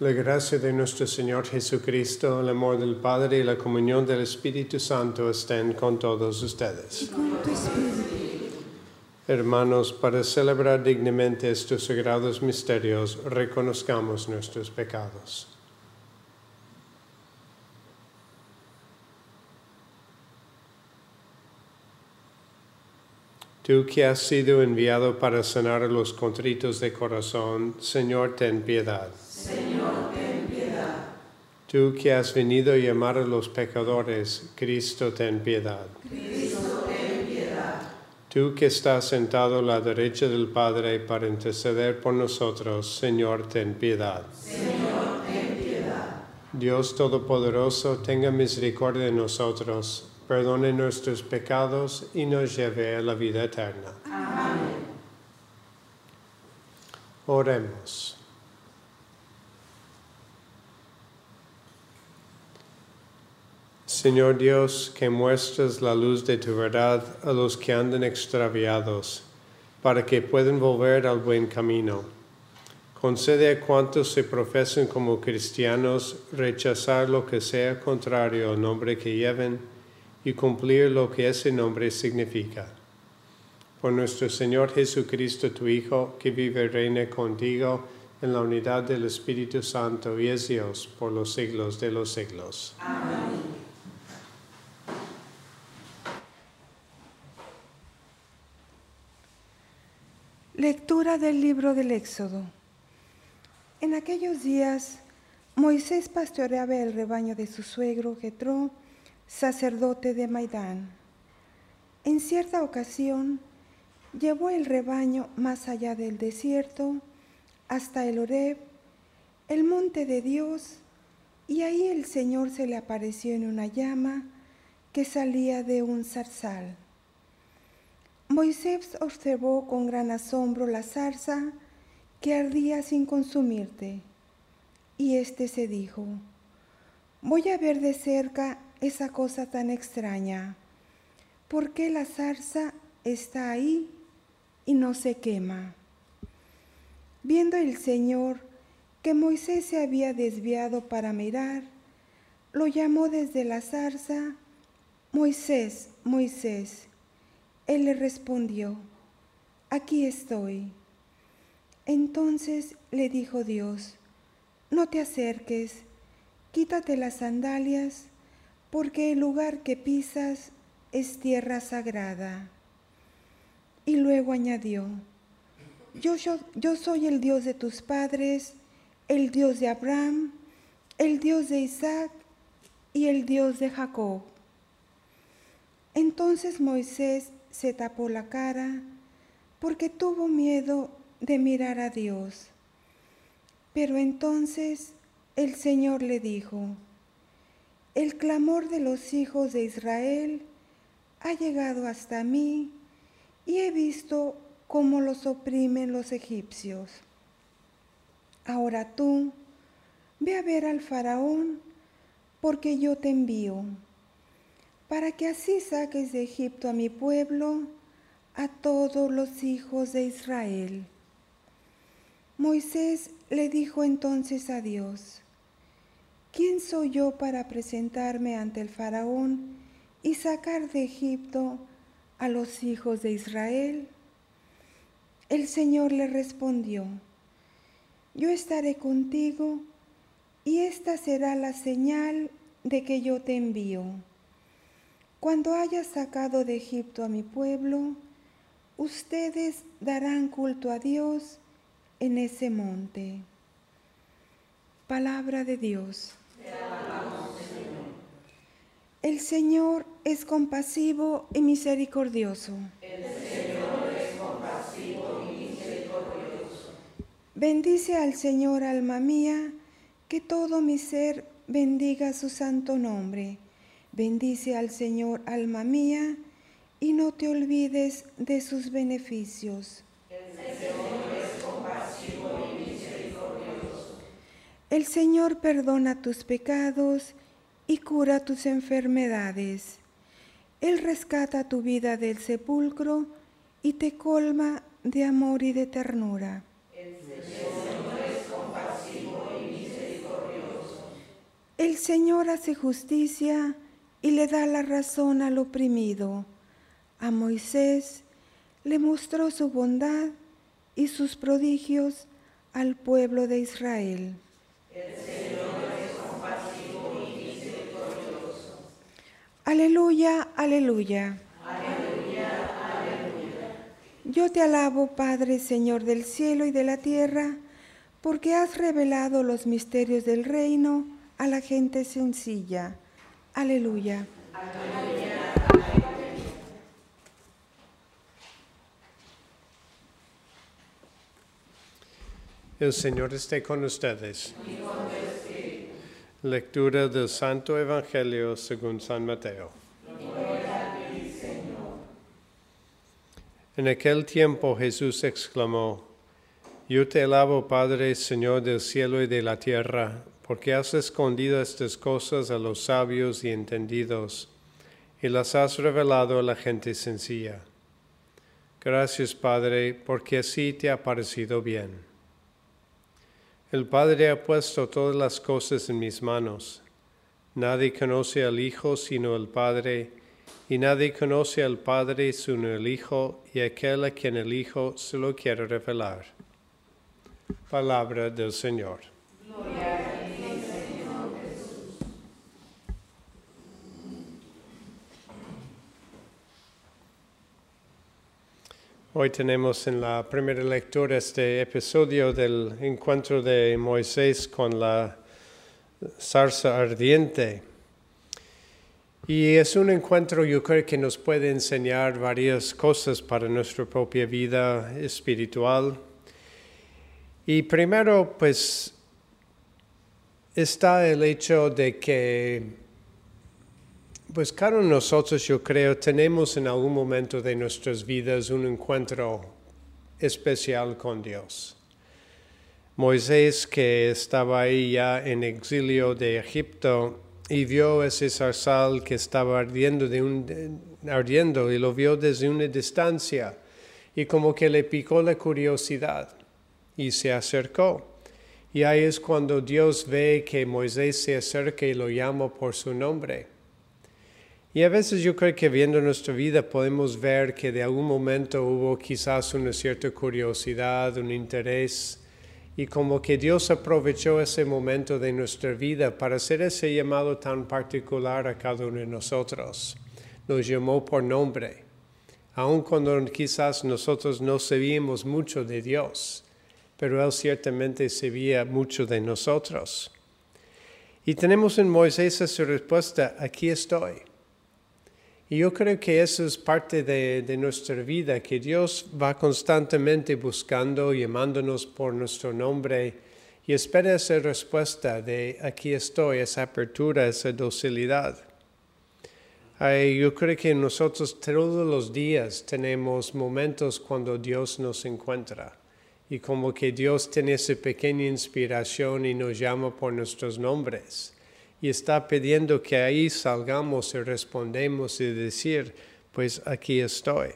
La gracia de nuestro Señor Jesucristo, el amor del Padre y la comunión del Espíritu Santo estén con todos ustedes. Hermanos, para celebrar dignamente estos sagrados misterios, reconozcamos nuestros pecados. Tú que has sido enviado para sanar a los contritos de corazón, Señor, ten piedad. Señor, ten piedad. Tú que has venido a llamar a los pecadores, Cristo, ten piedad. Cristo, ten piedad. Tú que estás sentado a la derecha del Padre para interceder por nosotros, Señor, ten piedad. Señor, ten piedad. Dios Todopoderoso, tenga misericordia de nosotros perdone nuestros pecados y nos lleve a la vida eterna. Amén. Oremos. Señor Dios, que muestras la luz de tu verdad a los que andan extraviados, para que puedan volver al buen camino. Concede a cuantos se profesan como cristianos rechazar lo que sea contrario al nombre que lleven y cumplir lo que ese nombre significa. Por nuestro Señor Jesucristo, tu Hijo, que vive y reina contigo en la unidad del Espíritu Santo y es Dios por los siglos de los siglos. Amén. Lectura del libro del Éxodo. En aquellos días, Moisés pastoreaba el rebaño de su suegro Jetro, sacerdote de Maidán. En cierta ocasión llevó el rebaño más allá del desierto, hasta el Horeb, el monte de Dios, y ahí el Señor se le apareció en una llama que salía de un zarzal. Moisés observó con gran asombro la zarza que ardía sin consumirte, y éste se dijo, voy a ver de cerca esa cosa tan extraña? ¿Por qué la zarza está ahí y no se quema? Viendo el Señor que Moisés se había desviado para mirar, lo llamó desde la zarza, Moisés, Moisés. Él le respondió, aquí estoy. Entonces le dijo Dios, no te acerques, quítate las sandalias porque el lugar que pisas es tierra sagrada. Y luego añadió, yo, yo, soy el Dios de tus padres, el Dios de Abraham, el Dios de Isaac y el Dios de Jacob. Entonces Moisés se tapó la cara porque tuvo miedo de mirar a Dios. Pero entonces el Señor le dijo, el clamor de los hijos de Israel ha llegado hasta mí y he visto cómo los oprimen los egipcios. Ahora tú, ve a ver al faraón, porque yo te envío. Para que así saques de Egipto a mi pueblo, a todos los hijos de Israel. Moisés le dijo entonces a Dios, ¿quién soy yo para presentarme ante el faraón y sacar de Egipto a los hijos de Israel? El Señor le respondió, yo estaré contigo y esta será la señal de que yo te envío. Cuando hayas sacado de Egipto a mi pueblo, ustedes darán culto a Dios en ese monte. Palabra de Dios. El Señor es compasivo y misericordioso. El Señor es compasivo y misericordioso. Bendice al Señor, alma mía, que todo mi ser bendiga su santo nombre. Bendice al Señor, alma mía, y no te olvides de sus beneficios. El Señor es compasivo misericordioso. El Señor perdona tus pecados y cura tus enfermedades. Él rescata tu vida del sepulcro y te colma de amor y de ternura. El Señor es compasivo y misericordioso. El Señor hace justicia y le da la razón al oprimido. A Moisés le mostró su bondad y sus prodigios al pueblo de Israel. El. Aleluya, aleluya. Aleluya, aleluya. Yo te alabo, Padre, Señor del cielo y de la tierra, porque has revelado los misterios del reino a la gente sencilla. Aleluya. El Señor esté con ustedes. Lectura del Santo Evangelio según San Mateo. En aquel tiempo Jesús exclamó, Yo te alabo, Padre, Señor del cielo y de la tierra, porque has escondido estas cosas a los sabios y entendidos, y las has revelado a la gente sencilla. Gracias, Padre, porque así te ha parecido bien. El Padre ha puesto todas las cosas en mis manos. Nadie conoce al Hijo sino el Padre, y nadie conoce al Padre sino el Hijo y aquel a quien el Hijo se lo quiere revelar. Palabra del Señor. Hoy tenemos en la primera lectura este episodio del encuentro de Moisés con la zarza ardiente. Y es un encuentro yo creo que nos puede enseñar varias cosas para nuestra propia vida espiritual. Y primero, pues, está el hecho de que pues nosotros, yo creo, tenemos en algún momento de nuestras vidas un encuentro especial con Dios. Moisés, que estaba ahí ya en exilio de Egipto y vio ese zarzal que estaba ardiendo, de un, ardiendo y lo vio desde una distancia y como que le picó la curiosidad y se acercó. Y ahí es cuando Dios ve que Moisés se acerca y lo llama por su nombre. Y a veces yo creo que viendo nuestra vida podemos ver que de algún momento hubo quizás una cierta curiosidad, un interés, y como que Dios aprovechó ese momento de nuestra vida para hacer ese llamado tan particular a cada uno de nosotros. Nos llamó por nombre, aun cuando quizás nosotros no sabíamos mucho de Dios, pero Él ciertamente sabía mucho de nosotros. Y tenemos en Moisés esa respuesta, aquí estoy. Y yo creo que eso es parte de, de, nuestra vida, que Dios va constantemente buscando, llamándonos por nuestro nombre y espera esa respuesta de aquí estoy, esa apertura, esa docilidad. Yo creo que nosotros todos los días tenemos momentos cuando Dios nos encuentra y como que Dios tiene esa pequeña inspiración y nos llama por nuestros nombres. Y está pidiendo que ahí salgamos y respondemos y decir, pues aquí estoy.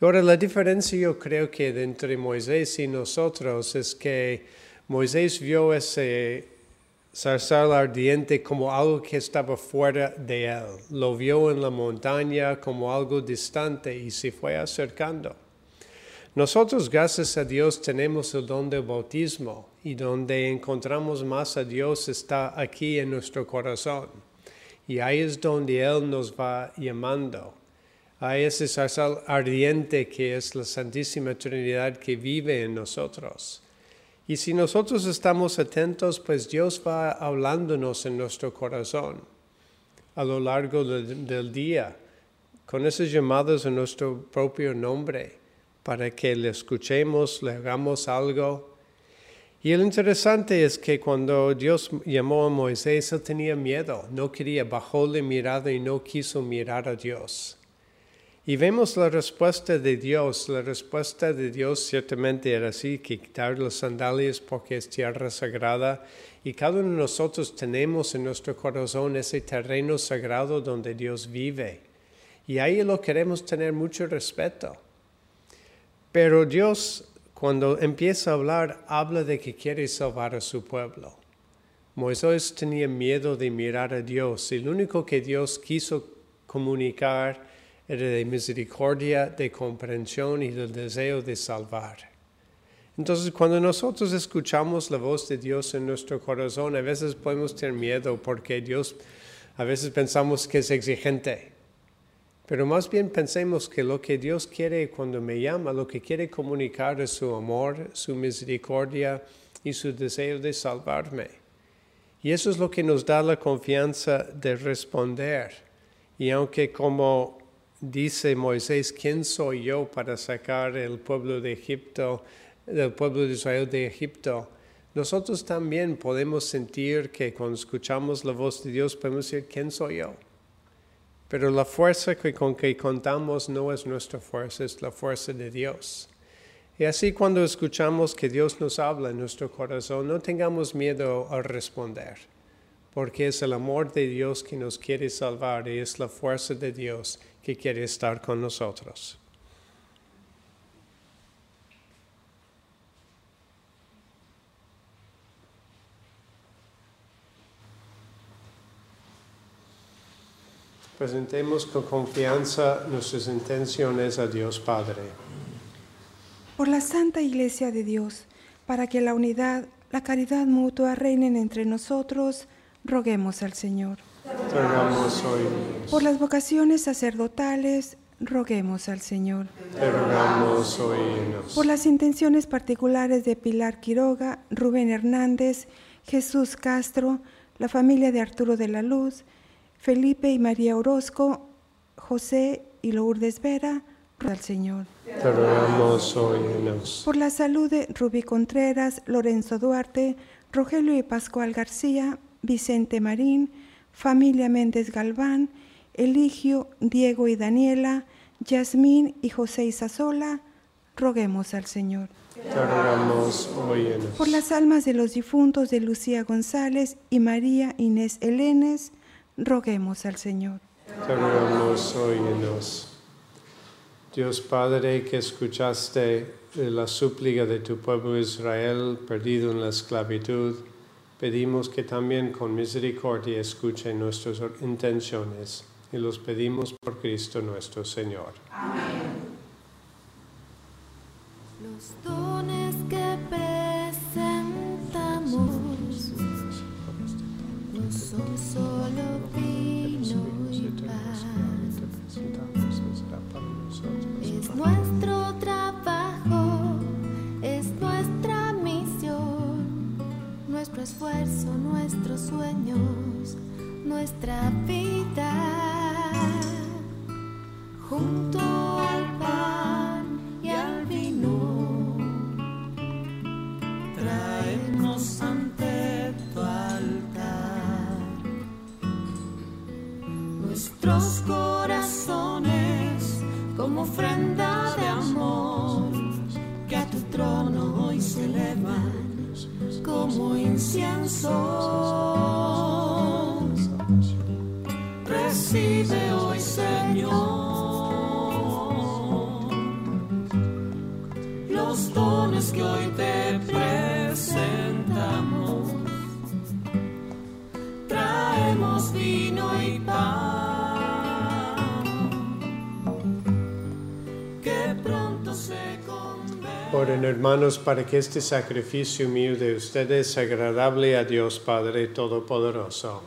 Y ahora la diferencia yo creo que entre Moisés y nosotros es que Moisés vio ese zarzal ardiente como algo que estaba fuera de él. Lo vio en la montaña como algo distante y se fue acercando. Nosotros, gracias a Dios, tenemos el don del bautismo y donde encontramos más a Dios está aquí en nuestro corazón. Y ahí es donde Él nos va llamando. A ese zarzal ardiente que es la Santísima Trinidad que vive en nosotros. Y si nosotros estamos atentos, pues Dios va hablándonos en nuestro corazón a lo largo del día, con esos llamados en nuestro propio nombre para que le escuchemos, le hagamos algo. Y lo interesante es que cuando Dios llamó a Moisés, él tenía miedo, no quería, bajó la mirada y no quiso mirar a Dios. Y vemos la respuesta de Dios. La respuesta de Dios ciertamente era así, quitar las sandalias porque es tierra sagrada. Y cada uno de nosotros tenemos en nuestro corazón ese terreno sagrado donde Dios vive. Y ahí lo queremos tener mucho respeto. Pero Dios, cuando empieza a hablar, habla de que quiere salvar a su pueblo. Moisés tenía miedo de mirar a Dios y lo único que Dios quiso comunicar era de misericordia, de comprensión y del deseo de salvar. Entonces, cuando nosotros escuchamos la voz de Dios en nuestro corazón, a veces podemos tener miedo porque Dios, a veces pensamos que es exigente. Pero más bien pensemos que lo que Dios quiere cuando me llama, lo que quiere comunicar es su amor, su misericordia y su deseo de salvarme. Y eso es lo que nos da la confianza de responder. Y aunque como dice Moisés, ¿quién soy yo para sacar el pueblo de Egipto, del pueblo de Israel de Egipto? Nosotros también podemos sentir que cuando escuchamos la voz de Dios podemos decir, ¿quién soy yo? Pero la fuerza que, con que contamos no es nuestra fuerza, es la fuerza de Dios. Y así cuando escuchamos que Dios nos habla en nuestro corazón, no tengamos miedo a responder, porque es el amor de Dios que nos quiere salvar y es la fuerza de Dios que quiere estar con nosotros. Presentemos con confianza nuestras intenciones a Dios Padre. Por la Santa Iglesia de Dios, para que la unidad, la caridad mutua reinen entre nosotros, roguemos al Señor. Te rogamos hoy. Por las vocaciones sacerdotales, roguemos al Señor. Te rogamos oínos. Por las intenciones particulares de Pilar Quiroga, Rubén Hernández, Jesús Castro, la familia de Arturo de la Luz, Felipe y María Orozco, José y Lourdes Vera, al Señor. Te rogamos. Por la salud de Rubí Contreras, Lorenzo Duarte, Rogelio y Pascual García, Vicente Marín, familia Méndez Galván, Eligio, Diego y Daniela, Yasmín y José Isasola, roguemos al Señor. Te rogamos. Por las almas de los difuntos de Lucía González y María Inés Elenes, roguemos al Señor. Te rogamos oínos. Dios Padre, que escuchaste la súplica de tu pueblo Israel perdido en la esclavitud, pedimos que también con misericordia escuche nuestras intenciones y los pedimos por Cristo nuestro Señor. Los dones sueños, nuestra te presentamos. Traemos vino y pan, que pronto se convierta. Oren hermanos para que este sacrificio mío de ustedes sea agradable a Dios Padre Todopoderoso.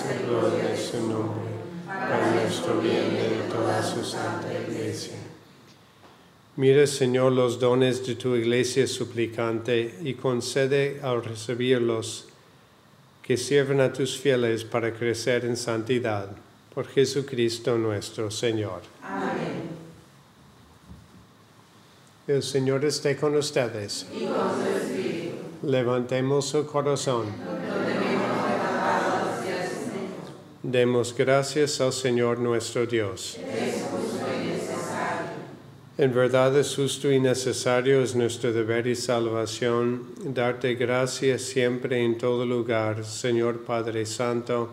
Su gloria es su nombre, para nuestro bien y de toda su santa. Mira, Señor, los dones de tu iglesia suplicante y concede al recibirlos que sirvan a tus fieles para crecer en santidad. Por Jesucristo nuestro Señor. Amén. El Señor esté con ustedes. Levantemos su corazón. Demos gracias al Señor nuestro Dios. En verdad es justo y necesario, es nuestro deber y salvación, darte gracias siempre en todo lugar, Señor Padre Santo,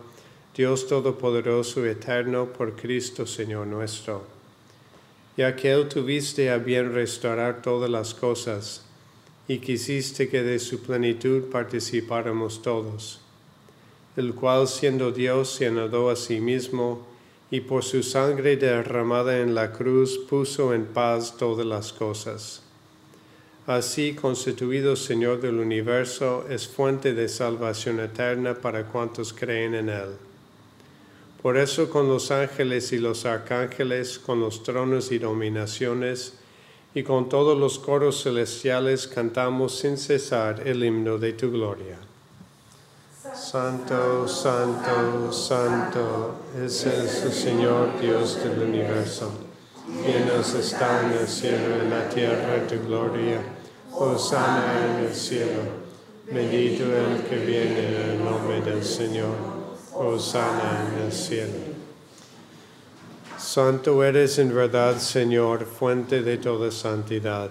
Dios Todopoderoso y Eterno, por Cristo Señor nuestro. Ya que Él tuviste a bien restaurar todas las cosas, y quisiste que de su plenitud participáramos todos el cual siendo Dios se anudó a sí mismo y por su sangre derramada en la cruz puso en paz todas las cosas. Así constituido Señor del universo es fuente de salvación eterna para cuantos creen en Él. Por eso con los ángeles y los arcángeles, con los tronos y dominaciones, y con todos los coros celestiales cantamos sin cesar el himno de tu gloria. Santo, santo, santo es el Señor Dios del universo. Llenos está en el cielo y en la tierra tu gloria. Hosanna en el cielo. Bendito el que viene en el nombre del Señor. Hosanna en el cielo. Santo eres en verdad, Señor, fuente de toda santidad.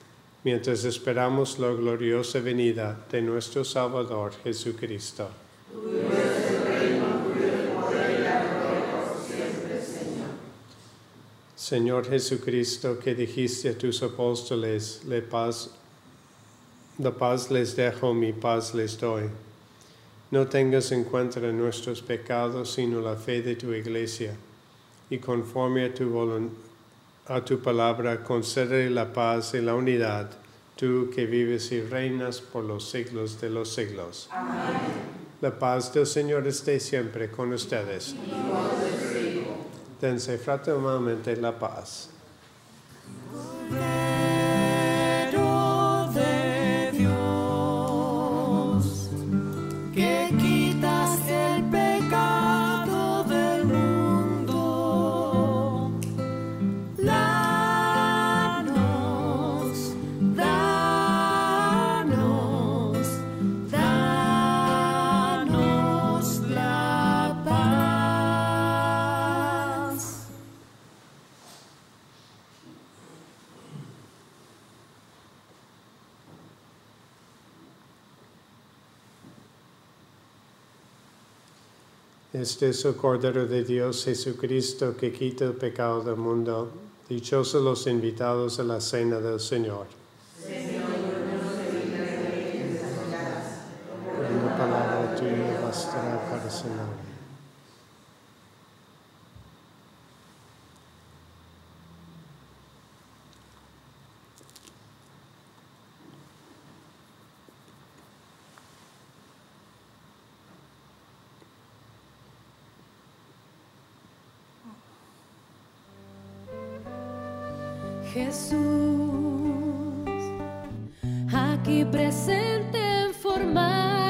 mientras esperamos la gloriosa venida de nuestro Salvador Jesucristo. Señor Jesucristo, que dijiste a tus apóstoles, la paz, la paz les dejo, mi paz les doy. No tengas en cuenta nuestros pecados, sino la fe de tu iglesia. Y conforme a tu, a tu palabra, concede la paz y la unidad, tú que vives y reinas por los siglos de los siglos. Amén. La paz del Señor esté siempre con ustedes. Dense fraternalmente la paz. Este es el Cordero de Dios Jesucristo que quita el pecado del mundo. Dichosos los invitados a la cena del Señor. Aquí presente en forma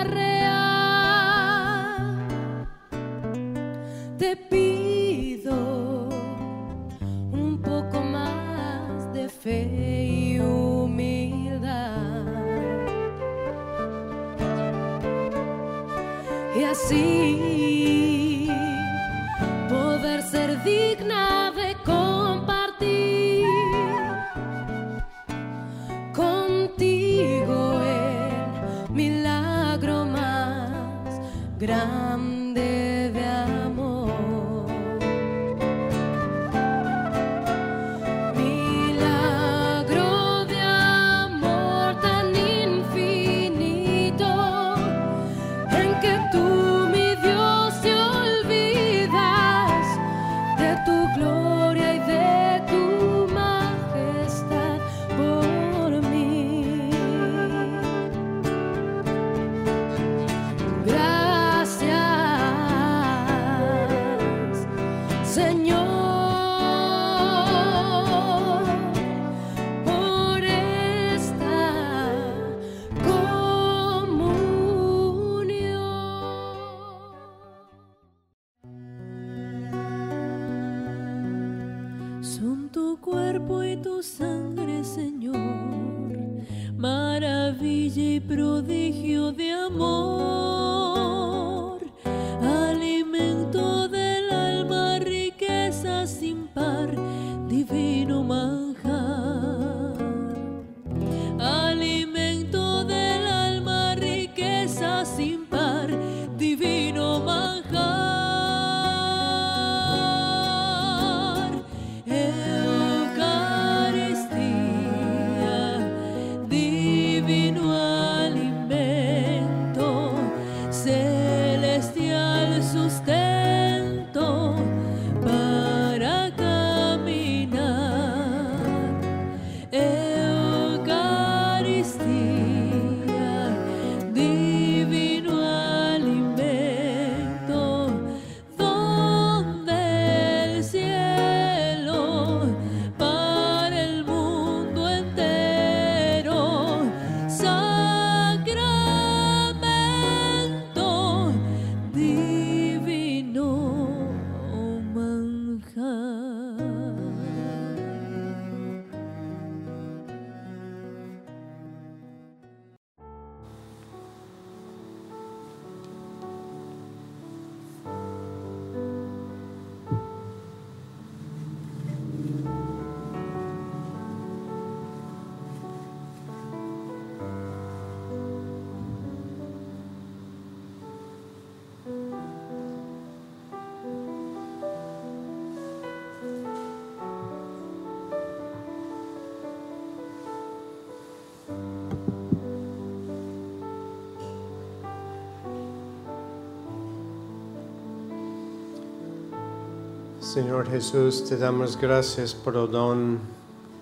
Señor Jesús, te damos gracias por el don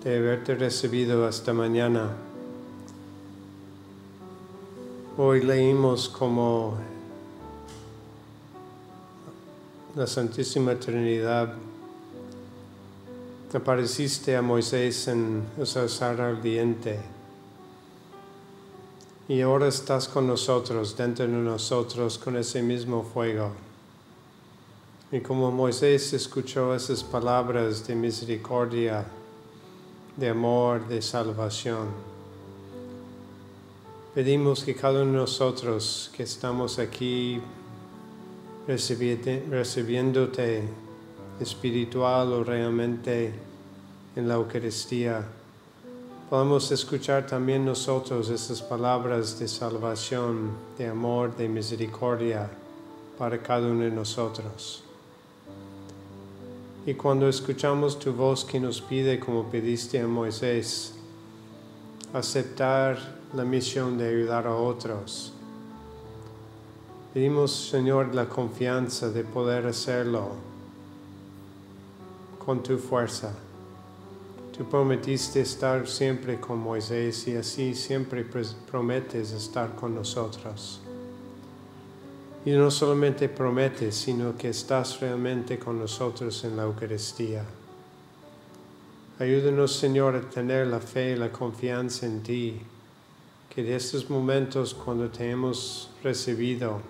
de haberte recibido esta mañana. Hoy leímos como la Santísima Trinidad apareciste a Moisés en el zarzal ardiente y ahora estás con nosotros, dentro de nosotros, con ese mismo fuego. Y como Moisés escuchó esas palabras de misericordia, de amor, de salvación, pedimos que cada uno de nosotros que estamos aquí recibiéndote espiritual o realmente en la Eucaristía, podamos escuchar también nosotros esas palabras de salvación, de amor, de misericordia para cada uno de nosotros. Y cuando escuchamos tu voz que nos pide, como pediste a Moisés, aceptar la misión de ayudar a otros, pedimos, Señor, la confianza de poder hacerlo con tu fuerza. Tú prometiste estar siempre con Moisés y así siempre prometes estar con nosotros. Y no solamente prometes, sino que estás realmente con nosotros en la Eucaristía. Ayúdanos, Señor, a tener la fe y la confianza en ti, que de estos momentos cuando te hemos recibido,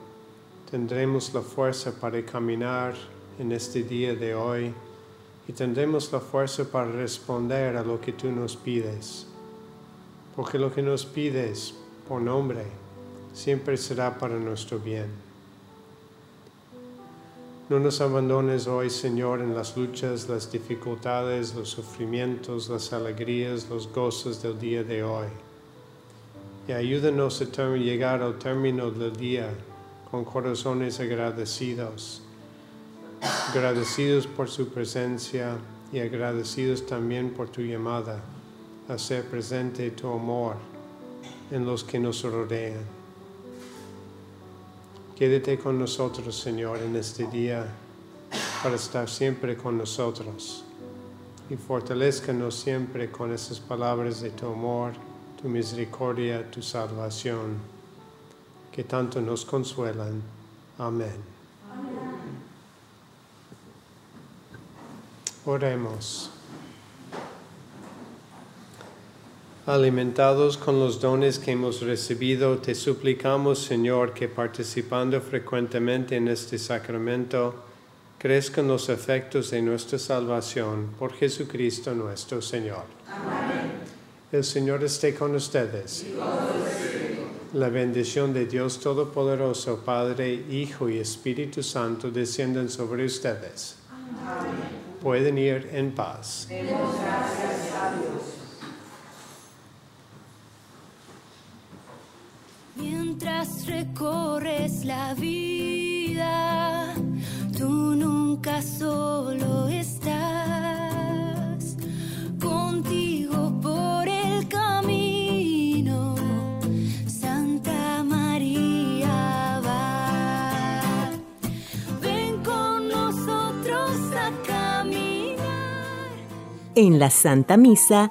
tendremos la fuerza para caminar en este día de hoy y tendremos la fuerza para responder a lo que tú nos pides. Porque lo que nos pides por nombre siempre será para nuestro bien. No nos abandones hoy, Señor, en las luchas, las dificultades, los sufrimientos, las alegrías, los gozos del día de hoy. Y ayúdanos a llegar al término del día con corazones agradecidos, agradecidos por su presencia y agradecidos también por tu llamada a ser presente tu amor en los que nos rodean. Quédate con nosotros, Señor, en este día para estar siempre con nosotros y fortalezcanos siempre con esas palabras de tu amor, tu misericordia, tu salvación, que tanto nos consuelan. Amén. Oremos. Alimentados con los dones que hemos recibido, te suplicamos, Señor, que participando frecuentemente en este sacramento, crezcan los efectos de nuestra salvación por Jesucristo nuestro Señor. El Señor esté con ustedes. La bendición de Dios Todopoderoso, Padre, Hijo y Espíritu Santo desciendan sobre ustedes. Pueden ir en paz. Mientras recorres la vida, tú nunca solo estás. Contigo por el camino, Santa María. Ven con nosotros a caminar. En la Santa Misa